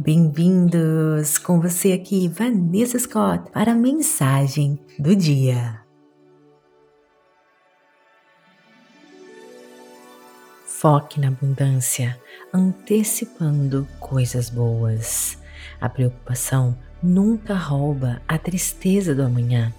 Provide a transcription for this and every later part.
Bem-vindos com você aqui, Vanessa Scott, para a mensagem do dia. Foque na abundância, antecipando coisas boas. A preocupação nunca rouba a tristeza do amanhã.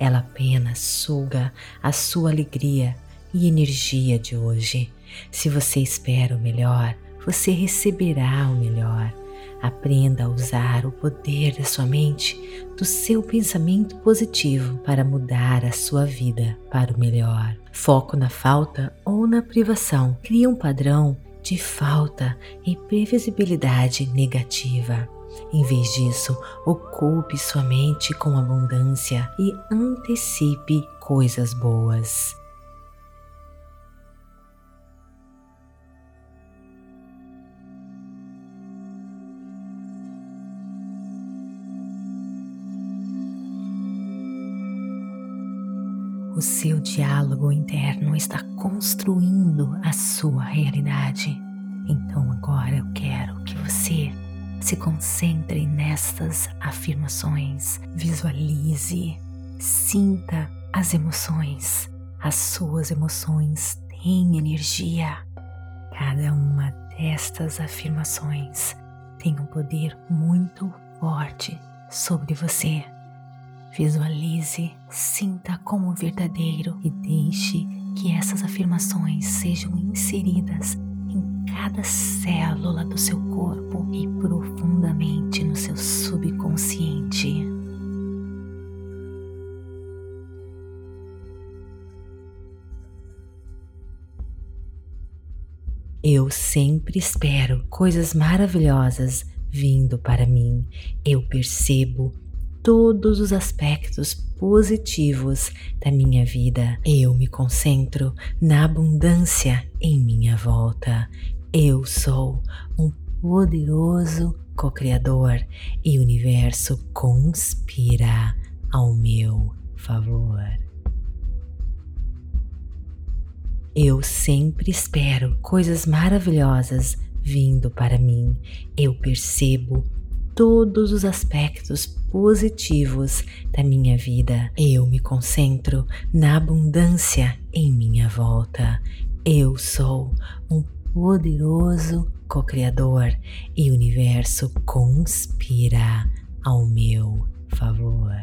Ela apenas suga a sua alegria e energia de hoje. Se você espera o melhor, você receberá o melhor. Aprenda a usar o poder da sua mente, do seu pensamento positivo para mudar a sua vida para o melhor. Foco na falta ou na privação cria um padrão de falta e previsibilidade negativa. Em vez disso, ocupe sua mente com abundância e antecipe coisas boas. O seu diálogo interno está construindo a sua realidade. Então agora eu quero que você se concentre nestas afirmações, visualize, sinta as emoções. As suas emoções têm energia. Cada uma destas afirmações tem um poder muito forte sobre você. Visualize, sinta como verdadeiro e deixe que essas afirmações sejam inseridas em cada célula do seu corpo e profundamente no seu subconsciente. Eu sempre espero coisas maravilhosas vindo para mim. Eu percebo todos os aspectos positivos da minha vida. Eu me concentro na abundância em minha volta. Eu sou um poderoso co-criador e o universo conspira ao meu favor. Eu sempre espero coisas maravilhosas vindo para mim. Eu percebo todos os aspectos positivos da minha vida. Eu me concentro na abundância em minha volta. Eu sou um poderoso co-criador e o universo conspira ao meu favor.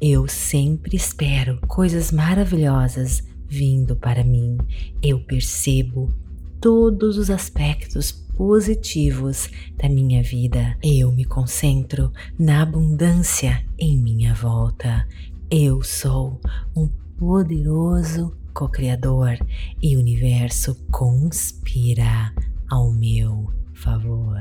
Eu sempre espero coisas maravilhosas vindo para mim. Eu percebo todos os aspectos positivos da minha vida. Eu me concentro na abundância em minha volta. Eu sou um poderoso co-criador e o universo conspira ao meu favor.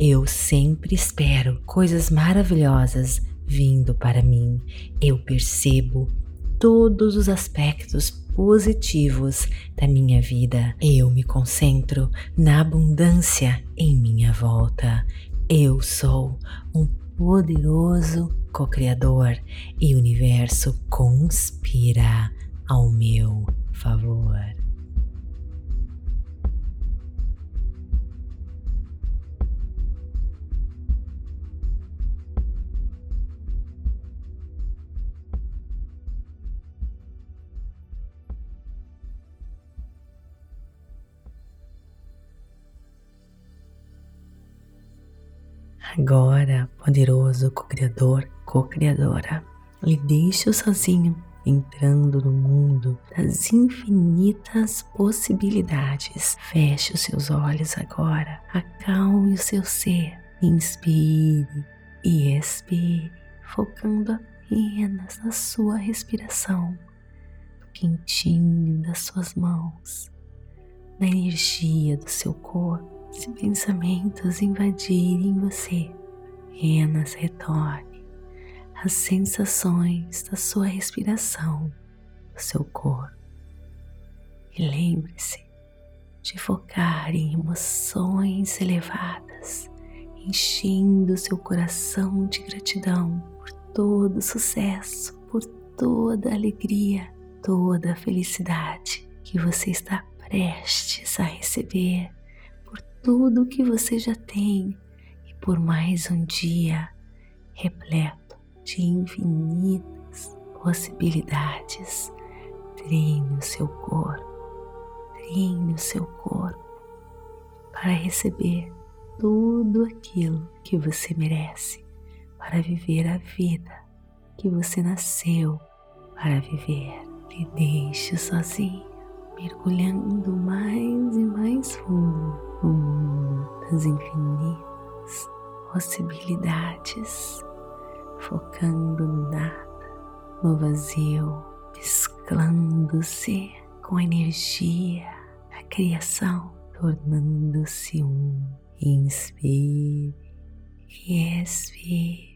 Eu sempre espero coisas maravilhosas vindo para mim. Eu percebo todos os aspectos positivos da minha vida. Eu me concentro na abundância em minha volta. Eu sou um poderoso co-criador e o universo conspira ao meu favor. Agora, poderoso co-criador, co-criadora, lhe deixo sozinho, entrando no mundo das infinitas possibilidades. Feche os seus olhos agora, acalme o seu ser, inspire e expire, focando apenas na sua respiração, no quentinho das suas mãos, na energia do seu corpo se pensamentos invadirem você, apenas retorne às sensações da sua respiração, do seu corpo. E lembre-se de focar em emoções elevadas, enchendo seu coração de gratidão por todo o sucesso, por toda alegria, toda a felicidade que você está prestes a receber, tudo que você já tem e por mais um dia repleto de infinitas possibilidades. Treine o seu corpo, treine o seu corpo para receber tudo aquilo que você merece, para viver a vida que você nasceu para viver. E deixe sozinho, mergulhando mais e mais fundo no mundo das infinitas possibilidades, focando no nada, no vazio, mesclando-se com a energia da criação, tornando-se um. Inspire e expire.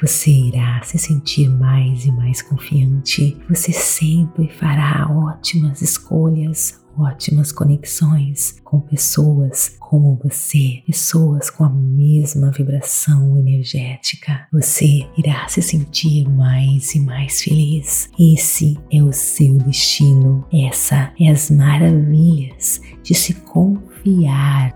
você irá se sentir mais e mais confiante. Você sempre fará ótimas escolhas, ótimas conexões com pessoas como você, pessoas com a mesma vibração energética. Você irá se sentir mais e mais feliz. Esse é o seu destino. Essa é as maravilhas de se confiar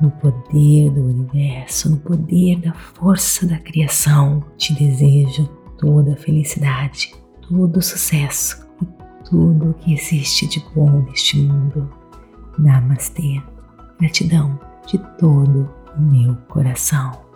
no poder do universo, no poder da força da criação. Te desejo toda a felicidade, todo o sucesso e tudo o que existe de bom neste mundo. Namastê. Gratidão de todo o meu coração.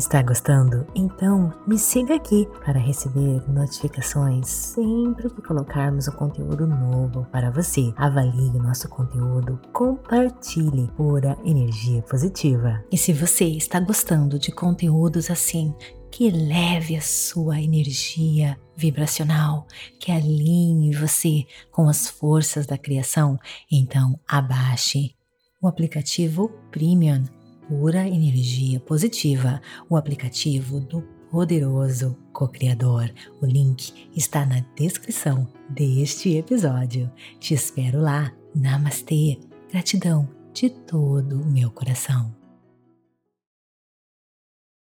Está gostando? Então me siga aqui para receber notificações sempre que colocarmos um conteúdo novo para você. Avalie o nosso conteúdo, compartilhe pura energia positiva. E se você está gostando de conteúdos assim, que leve a sua energia vibracional, que alinhe você com as forças da criação, então abaixe o aplicativo Premium pura energia positiva, o aplicativo do poderoso co-criador. O link está na descrição deste episódio. Te espero lá. Namastê. Gratidão de todo o meu coração.